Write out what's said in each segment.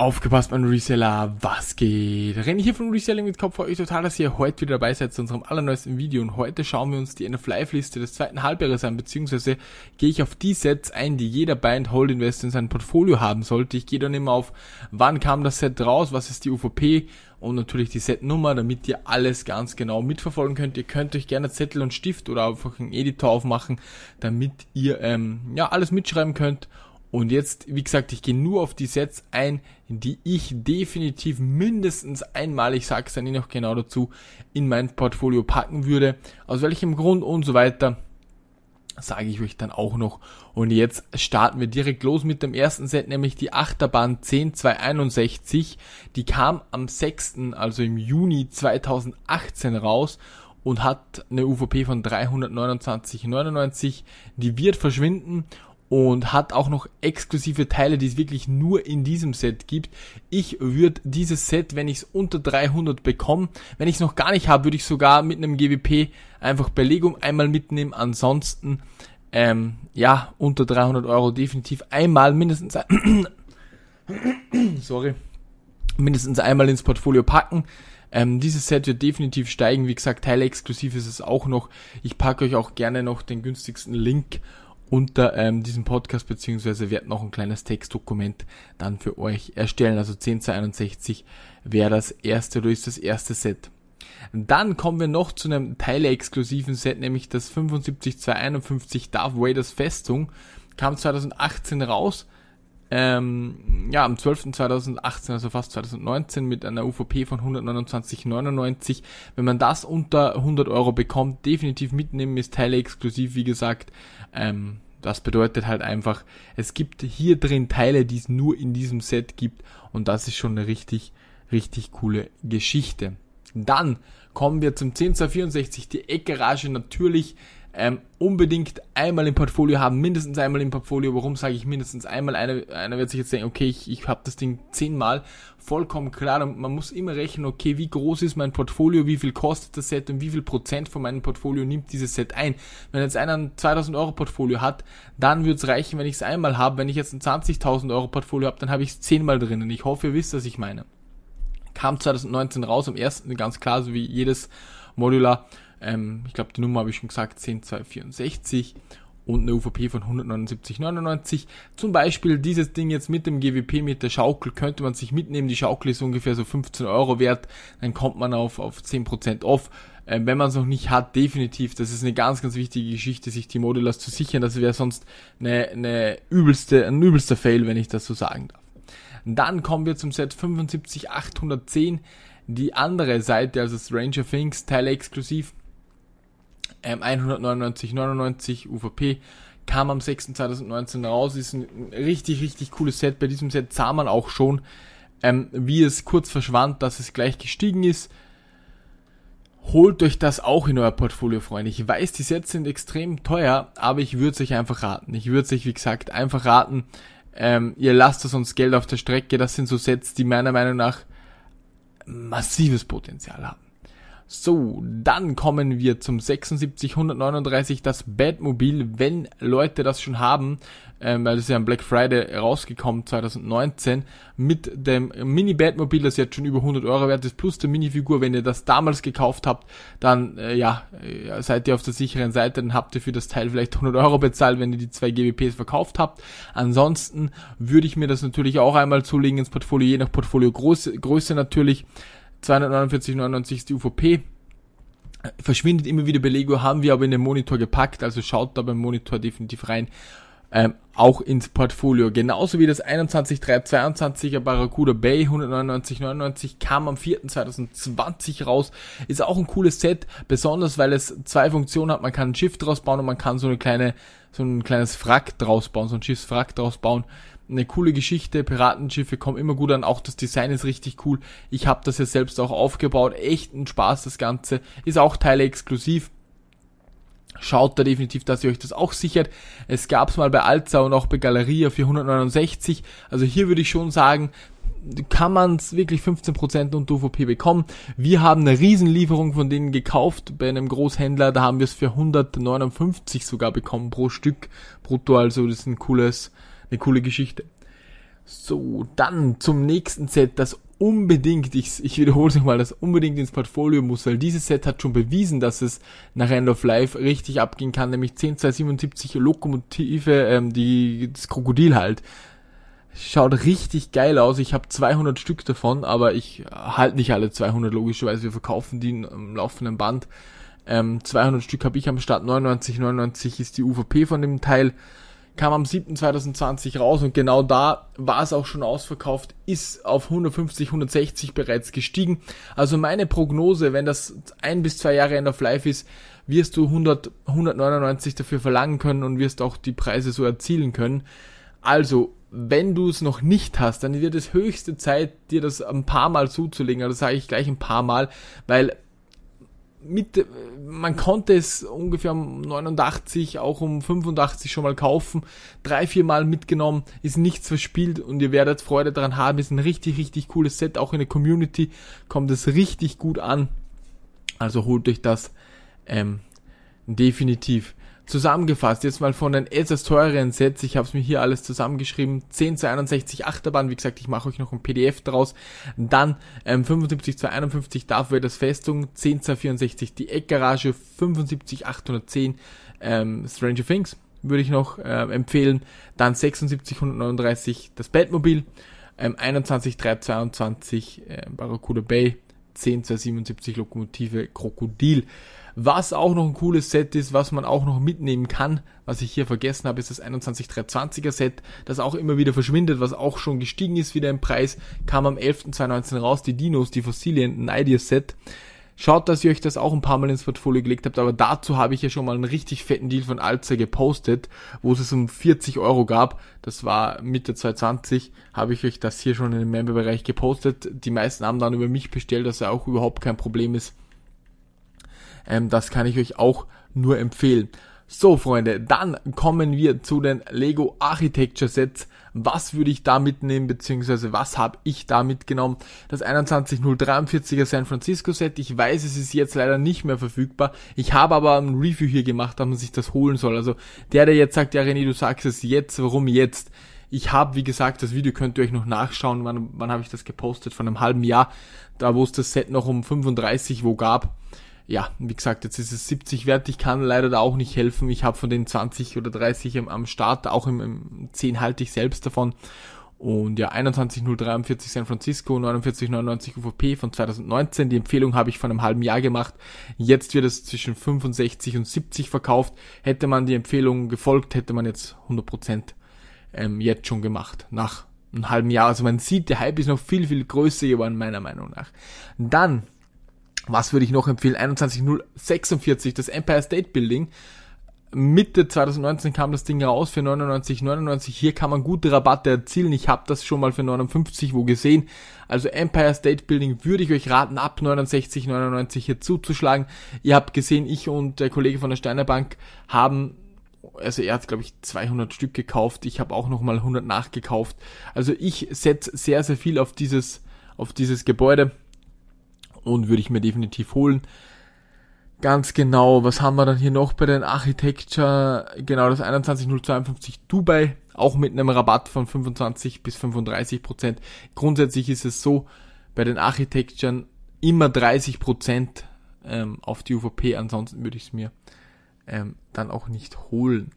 Aufgepasst, mein Reseller, was geht? Renn hier von Reselling mit Kopf, freue euch total, dass ihr heute wieder dabei seid zu unserem allerneuesten Video und heute schauen wir uns die NFL Live-Liste des zweiten Halbjahres an, beziehungsweise gehe ich auf die Sets ein, die jeder Buy and Hold Investor in seinem Portfolio haben sollte. Ich gehe dann immer auf, wann kam das Set raus, was ist die UVP und natürlich die Setnummer, damit ihr alles ganz genau mitverfolgen könnt. Ihr könnt euch gerne Zettel und Stift oder einfach einen Editor aufmachen, damit ihr ähm, ja alles mitschreiben könnt und jetzt, wie gesagt, ich gehe nur auf die Sets ein, die ich definitiv mindestens einmal, ich sage es dann eh noch genau dazu, in mein Portfolio packen würde. Aus welchem Grund und so weiter, sage ich euch dann auch noch. Und jetzt starten wir direkt los mit dem ersten Set, nämlich die Achterbahn 10261. Die kam am 6., also im Juni 2018 raus und hat eine UVP von 329,99. Die wird verschwinden und hat auch noch exklusive Teile, die es wirklich nur in diesem Set gibt. Ich würde dieses Set, wenn ich es unter 300 bekomme, wenn ich es noch gar nicht habe, würde ich sogar mit einem GWP einfach Belegung einmal mitnehmen. Ansonsten, ähm, ja, unter 300 Euro definitiv einmal mindestens, sorry, mindestens einmal ins Portfolio packen. Ähm, dieses Set wird definitiv steigen. Wie gesagt, Teile exklusiv ist es auch noch. Ich packe euch auch gerne noch den günstigsten Link unter ähm, diesem Podcast, beziehungsweise werde noch ein kleines Textdokument dann für euch erstellen. Also 1061 wäre das erste oder ist das erste Set. Dann kommen wir noch zu einem teile-exklusiven Set, nämlich das 75251 Darth Vader's Festung. Kam 2018 raus. Ähm, ja, am 12.2018, also fast 2019, mit einer UVP von 129,99. Wenn man das unter 100 Euro bekommt, definitiv mitnehmen, ist Teile exklusiv, wie gesagt. Ähm, das bedeutet halt einfach, es gibt hier drin Teile, die es nur in diesem Set gibt und das ist schon eine richtig, richtig coole Geschichte. Dann kommen wir zum 10264, die Eckgarage natürlich ähm, unbedingt einmal im Portfolio haben, mindestens einmal im Portfolio. Warum sage ich mindestens einmal? Einer, einer wird sich jetzt denken, okay, ich, ich habe das Ding zehnmal, vollkommen klar. Und man muss immer rechnen, okay, wie groß ist mein Portfolio, wie viel kostet das Set und wie viel Prozent von meinem Portfolio nimmt dieses Set ein. Wenn jetzt einer ein 2000 Euro Portfolio hat, dann würde es reichen, wenn ich es einmal habe. Wenn ich jetzt ein 20.000 Euro Portfolio habe, dann habe ich es zehnmal drinnen. Ich hoffe, ihr wisst, was ich meine. Kam 2019 raus, am ersten, ganz klar, so wie jedes Modular ähm, ich glaube, die Nummer habe ich schon gesagt, 10264 und eine UVP von 179,99. Zum Beispiel dieses Ding jetzt mit dem GWP, mit der Schaukel, könnte man sich mitnehmen. Die Schaukel ist ungefähr so 15 Euro wert. Dann kommt man auf, auf 10% off. Ähm, wenn man es noch nicht hat, definitiv. Das ist eine ganz, ganz wichtige Geschichte, sich die Modulars zu sichern. Das wäre sonst eine, eine übelste, ein übelster Fail, wenn ich das so sagen darf. Dann kommen wir zum Set 75810. Die andere Seite, also das Ranger Things, Teile exklusiv ähm, 199,99 UVP kam am 6.2019 raus, ist ein richtig, richtig cooles Set. Bei diesem Set sah man auch schon, ähm, wie es kurz verschwand, dass es gleich gestiegen ist. Holt euch das auch in euer Portfolio, Freunde. Ich weiß, die Sets sind extrem teuer, aber ich würde es euch einfach raten. Ich würde es euch, wie gesagt, einfach raten. Ähm, ihr lasst das sonst Geld auf der Strecke. Das sind so Sets, die meiner Meinung nach massives Potenzial haben. So, dann kommen wir zum 76139, das Batmobil, wenn Leute das schon haben, ähm, weil das ist ja am Black Friday rausgekommen 2019, mit dem Mini-Batmobil, das jetzt schon über 100 Euro wert ist, plus der Minifigur, wenn ihr das damals gekauft habt, dann äh, ja, äh, seid ihr auf der sicheren Seite, dann habt ihr für das Teil vielleicht 100 Euro bezahlt, wenn ihr die zwei GWPs verkauft habt. Ansonsten würde ich mir das natürlich auch einmal zulegen ins Portfolio, je nach Portfolio Größe, Größe natürlich. 249,99 ist die UVP. Verschwindet immer wieder Belego, haben wir aber in den Monitor gepackt, also schaut da beim Monitor definitiv rein. Ähm, auch ins Portfolio. Genauso wie das 21322er Barracuda Bay 199,99 kam am 4.2020 raus. Ist auch ein cooles Set, besonders weil es zwei Funktionen hat. Man kann ein Schiff draus bauen und man kann so eine kleine, so ein kleines Wrack draus bauen, so ein Schiffswrack draus bauen eine coole Geschichte. Piratenschiffe kommen immer gut an. Auch das Design ist richtig cool. Ich habe das ja selbst auch aufgebaut. Echt ein Spaß das Ganze. Ist auch Teile exklusiv. Schaut da definitiv, dass ihr euch das auch sichert. Es gab's mal bei Alza und auch bei Galeria für 169. Also hier würde ich schon sagen, kann man es wirklich 15% unter UVP bekommen. Wir haben eine Riesenlieferung von denen gekauft bei einem Großhändler. Da haben wir es für 159 sogar bekommen pro Stück brutto. Also das ist ein cooles, eine coole Geschichte. So, dann zum nächsten Set, das unbedingt, ich, ich wiederhole es nochmal, das unbedingt ins Portfolio muss, weil dieses Set hat schon bewiesen, dass es nach End of Life richtig abgehen kann, nämlich 10277 Lokomotive, ähm, die, das Krokodil halt. Schaut richtig geil aus. Ich habe 200 Stück davon, aber ich halt nicht alle 200 logischerweise. Wir verkaufen die im laufenden Band. Ähm, 200 Stück habe ich am Start. 99, 99 ist die UVP von dem Teil kam am 7.2020 raus und genau da war es auch schon ausverkauft, ist auf 150, 160 bereits gestiegen. Also meine Prognose, wenn das ein bis zwei Jahre End of Life ist, wirst du 100, 199 dafür verlangen können und wirst auch die Preise so erzielen können. Also, wenn du es noch nicht hast, dann wird es höchste Zeit, dir das ein paar Mal zuzulegen. Also sage ich gleich ein paar Mal, weil mit, man konnte es ungefähr um 89, auch um 85 schon mal kaufen, drei, vier Mal mitgenommen, ist nichts verspielt und ihr werdet Freude daran haben, ist ein richtig, richtig cooles Set, auch in der Community kommt es richtig gut an, also holt euch das ähm, definitiv. Zusammengefasst, jetzt mal von den etwas teureren Sets, ich habe es mir hier alles zusammengeschrieben, 10 zu 61 Achterbahn, wie gesagt, ich mache euch noch ein PDF draus, dann ähm, 75 zu 51 Darth Vader's Festung, 10 zu 64 die Eckgarage, 75 810 ähm, Stranger Things, würde ich noch äh, empfehlen, dann 76 139 das Batmobil, ähm, 21 322 äh, Barracuda Bay, 10 zu 77 Lokomotive Krokodil. Was auch noch ein cooles Set ist, was man auch noch mitnehmen kann, was ich hier vergessen habe, ist das 21320er Set, das auch immer wieder verschwindet, was auch schon gestiegen ist wieder im Preis, kam am 11.2019 raus, die Dinos, die Fossilien, ein Ideas Set. Schaut, dass ihr euch das auch ein paar Mal ins Portfolio gelegt habt, aber dazu habe ich ja schon mal einen richtig fetten Deal von Alzer gepostet, wo es es um 40 Euro gab. Das war Mitte 2020, habe ich euch das hier schon in dem Member-Bereich gepostet. Die meisten haben dann über mich bestellt, dass er auch überhaupt kein Problem ist. Ähm, das kann ich euch auch nur empfehlen. So, Freunde, dann kommen wir zu den Lego Architecture Sets. Was würde ich da mitnehmen, beziehungsweise was habe ich da mitgenommen? Das 21043er San Francisco Set. Ich weiß, es ist jetzt leider nicht mehr verfügbar. Ich habe aber ein Review hier gemacht, dass man sich das holen soll. Also der, der jetzt sagt, ja René, du sagst es jetzt, warum jetzt? Ich habe, wie gesagt, das Video könnt ihr euch noch nachschauen. Wann, wann habe ich das gepostet? Von einem halben Jahr. Da wo es das Set noch um 35 wo gab ja, wie gesagt, jetzt ist es 70 wert. Ich kann leider da auch nicht helfen. Ich habe von den 20 oder 30 am, am Start, auch im, im 10 halte ich selbst davon. Und ja, 21043 San Francisco, 4999 UVP von 2019. Die Empfehlung habe ich vor einem halben Jahr gemacht. Jetzt wird es zwischen 65 und 70 verkauft. Hätte man die Empfehlung gefolgt, hätte man jetzt 100% ähm, jetzt schon gemacht. Nach einem halben Jahr. Also man sieht, der Hype ist noch viel, viel größer geworden, meiner Meinung nach. Dann was würde ich noch empfehlen? 21046, das Empire State Building. Mitte 2019 kam das Ding raus für 99,99. Hier kann man gute Rabatte erzielen. Ich habe das schon mal für 59 wo gesehen. Also Empire State Building würde ich euch raten, ab 69,99 hier zuzuschlagen. Ihr habt gesehen, ich und der Kollege von der Steiner Bank haben also er hat glaube ich 200 Stück gekauft. Ich habe auch noch mal 100 nachgekauft. Also ich setze sehr sehr viel auf dieses auf dieses Gebäude und würde ich mir definitiv holen. Ganz genau, was haben wir dann hier noch bei den Architecture? Genau, das 21052 Dubai, auch mit einem Rabatt von 25 bis 35 Prozent. Grundsätzlich ist es so, bei den Architecturen immer 30 Prozent ähm, auf die UVP, ansonsten würde ich es mir ähm, dann auch nicht holen.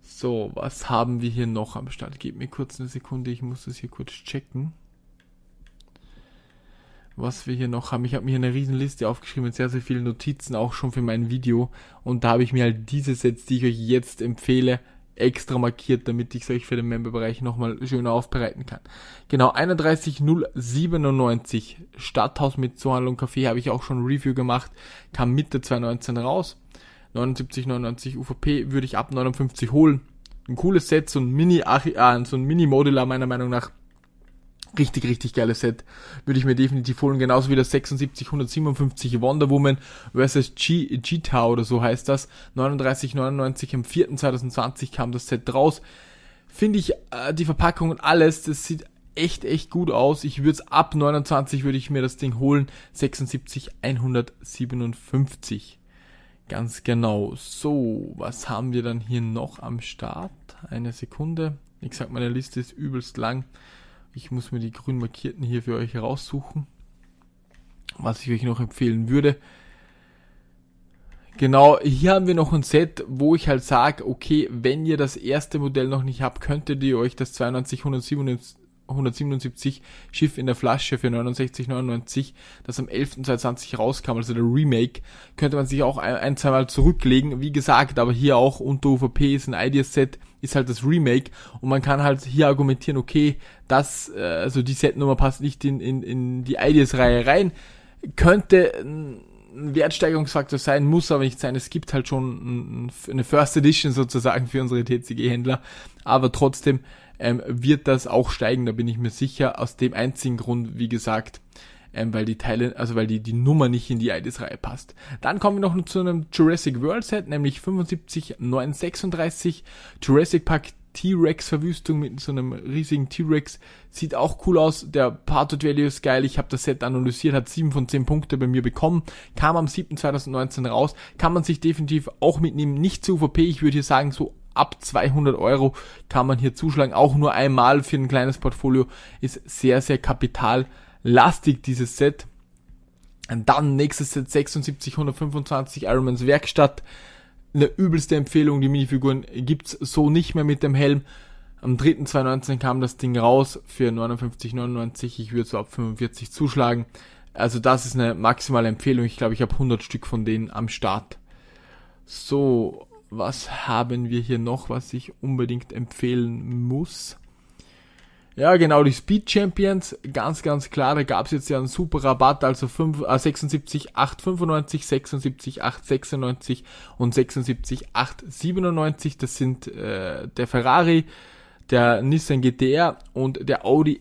So, was haben wir hier noch am Start? Gebt mir kurz eine Sekunde, ich muss das hier kurz checken was wir hier noch haben. Ich habe mir hier eine riesen Liste aufgeschrieben mit sehr, sehr vielen Notizen, auch schon für mein Video. Und da habe ich mir halt diese Sets, die ich euch jetzt empfehle, extra markiert, damit ich es euch für den Memberbereich nochmal schöner aufbereiten kann. Genau, 31097 Stadthaus mit Zoohandel und Café habe ich auch schon ein Review gemacht, kam Mitte 2019 raus. 79,99 UVP würde ich ab 59 holen. Ein cooles Set, so ein Mini, äh, so ein Mini-Modular meiner Meinung nach Richtig, richtig geiles Set. Würde ich mir definitiv holen. Genauso wie das 76 157 Wonder Woman G Cheetah oder so heißt das. 39,99 im 4. 2020 kam das Set raus. Finde ich äh, die Verpackung und alles, das sieht echt, echt gut aus. Ich würde es ab 29 würde ich mir das Ding holen. 76 157. Ganz genau. So, was haben wir dann hier noch am Start? Eine Sekunde Ich sag, meine Liste ist übelst lang. Ich muss mir die grün markierten hier für euch heraussuchen. Was ich euch noch empfehlen würde. Genau, hier haben wir noch ein Set, wo ich halt sage, okay, wenn ihr das erste Modell noch nicht habt, könntet ihr euch das 92 177 177 Schiff in der Flasche für 69,99, das am 11.2020 rauskam, also der Remake, könnte man sich auch ein, ein zwei Mal zurücklegen. Wie gesagt, aber hier auch unter UVP ist ein Ideas-Set, ist halt das Remake und man kann halt hier argumentieren, okay, das, äh, also die Setnummer passt nicht in, in, in die Ideas-Reihe rein, könnte ein Wertsteigerungsfaktor sein, muss aber nicht sein. Es gibt halt schon eine First Edition sozusagen für unsere TCG-Händler, aber trotzdem ähm, wird das auch steigen, da bin ich mir sicher, aus dem einzigen Grund, wie gesagt, ähm, weil die Teile, also weil die, die Nummer nicht in die IDs-Reihe passt. Dann kommen wir noch zu einem Jurassic World Set, nämlich 75936 Jurassic Park T-Rex-Verwüstung mit so einem riesigen T-Rex. Sieht auch cool aus. Der Partout Value ist geil. Ich habe das Set analysiert, hat 7 von 10 Punkte bei mir bekommen. Kam am 7.2019 raus. Kann man sich definitiv auch mitnehmen. Nicht zu UVP. Ich würde hier sagen, so ab 200 Euro kann man hier zuschlagen. Auch nur einmal für ein kleines Portfolio ist sehr, sehr kapitallastig dieses Set. Dann nächstes Set 7625 Ironmans Werkstatt. Eine übelste Empfehlung, die Minifiguren gibt's so nicht mehr mit dem Helm. Am 3.2019 kam das Ding raus für 59,99. Ich würde so ab 45 zuschlagen. Also das ist eine maximale Empfehlung. Ich glaube, ich habe 100 Stück von denen am Start. So, was haben wir hier noch, was ich unbedingt empfehlen muss? Ja, genau, die Speed Champions, ganz, ganz klar, da gab es jetzt ja einen super Rabatt, also 5, äh, 76, 895, 76, 896 und 76, 897, das sind äh, der Ferrari, der Nissan GTR und der Audi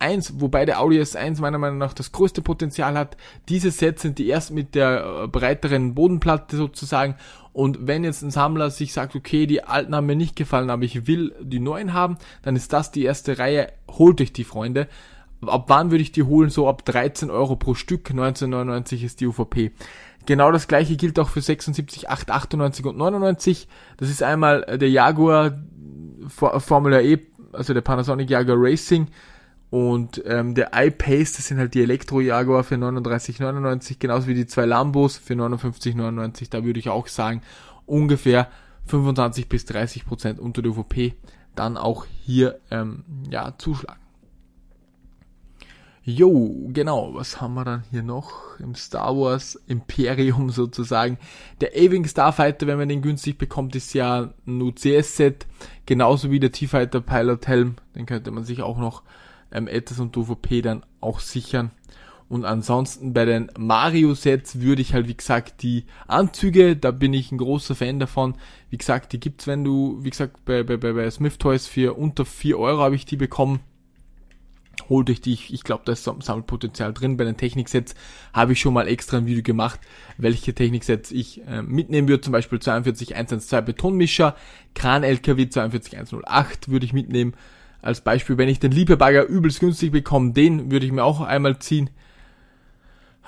S1, wobei der Audi S1 meiner Meinung nach das größte Potenzial hat. Diese Sets sind die ersten mit der äh, breiteren Bodenplatte sozusagen und wenn jetzt ein Sammler sich sagt, okay, die alten haben mir nicht gefallen, aber ich will die neuen haben, dann ist das die erste Reihe. Holt euch die, Freunde. Ab wann würde ich die holen? So ab 13 Euro pro Stück. 1999 ist die UVP. Genau das gleiche gilt auch für 76, 8, 98 und 99. Das ist einmal der Jaguar Formula E, also der Panasonic Jaguar Racing und ähm, der iPace, das sind halt die Elektro Jaguar für 39,99, genauso wie die zwei Lambos für 59,99. Da würde ich auch sagen, ungefähr 25 bis 30 Prozent unter der UVP dann auch hier ähm, ja zuschlagen. Jo, genau, was haben wir dann hier noch im Star Wars Imperium sozusagen? Der A-Wing Starfighter, wenn man den günstig bekommt, ist ja ein UCS-Set, genauso wie der T-Fighter Pilot Helm, den könnte man sich auch noch ähm, etwas und UVP dann auch sichern. Und ansonsten bei den Mario-Sets würde ich halt, wie gesagt, die Anzüge, da bin ich ein großer Fan davon. Wie gesagt, die gibt's, wenn du, wie gesagt, bei, bei, bei Smith Toys für unter 4 Euro habe ich die bekommen. Holt euch die, ich, ich glaube, da ist Sammelpotenzial drin. Bei den Techniksets habe ich schon mal extra ein Video gemacht, welche Techniksets ich äh, mitnehmen würde. Zum Beispiel 42112 Betonmischer, Kran LKW 42108 würde ich mitnehmen als Beispiel, wenn ich den Liebebagger übelst günstig bekomme, den würde ich mir auch einmal ziehen.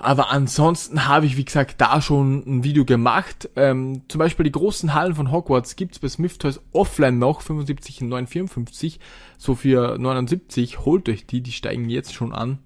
Aber ansonsten habe ich, wie gesagt, da schon ein Video gemacht. Ähm, zum Beispiel die großen Hallen von Hogwarts gibt's bei Smith Toys offline noch, 75 und 954, so für 79. Holt euch die, die steigen jetzt schon an.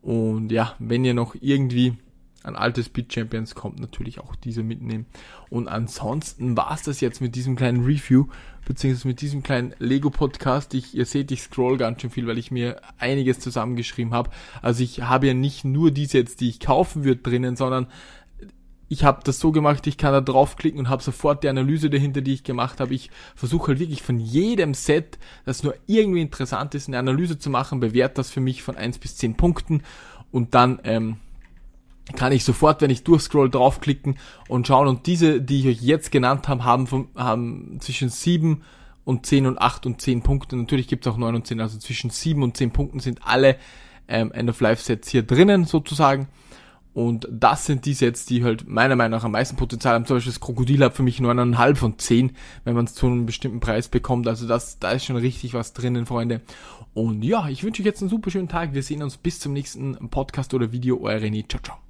Und ja, wenn ihr noch irgendwie an alte Speed Champions kommt, natürlich auch diese mitnehmen. Und ansonsten war's das jetzt mit diesem kleinen Review, beziehungsweise mit diesem kleinen Lego-Podcast. Ich, ihr seht, ich scroll ganz schön viel, weil ich mir einiges zusammengeschrieben habe. Also ich habe ja nicht nur die jetzt, die ich kaufen würde drinnen, sondern ich habe das so gemacht, ich kann da draufklicken und habe sofort die Analyse dahinter, die ich gemacht habe. Ich versuche halt wirklich von jedem Set, das nur irgendwie interessant ist, eine Analyse zu machen, bewerte das für mich von eins bis zehn Punkten und dann ähm, kann ich sofort, wenn ich durchscroll, draufklicken und schauen. Und diese, die ich euch jetzt genannt habe, haben, vom, haben zwischen 7 und 10 und 8 und 10 Punkte. Natürlich gibt es auch 9 und 10, also zwischen 7 und 10 Punkten sind alle ähm, End-of-Life-Sets hier drinnen sozusagen. Und das sind die Sets, die halt meiner Meinung nach am meisten Potenzial haben. Zum Beispiel das Krokodil hat für mich 9,5 von 10, wenn man es zu einem bestimmten Preis bekommt. Also das, da ist schon richtig was drinnen, Freunde. Und ja, ich wünsche euch jetzt einen super schönen Tag. Wir sehen uns bis zum nächsten Podcast oder Video. Euer René. Ciao, ciao.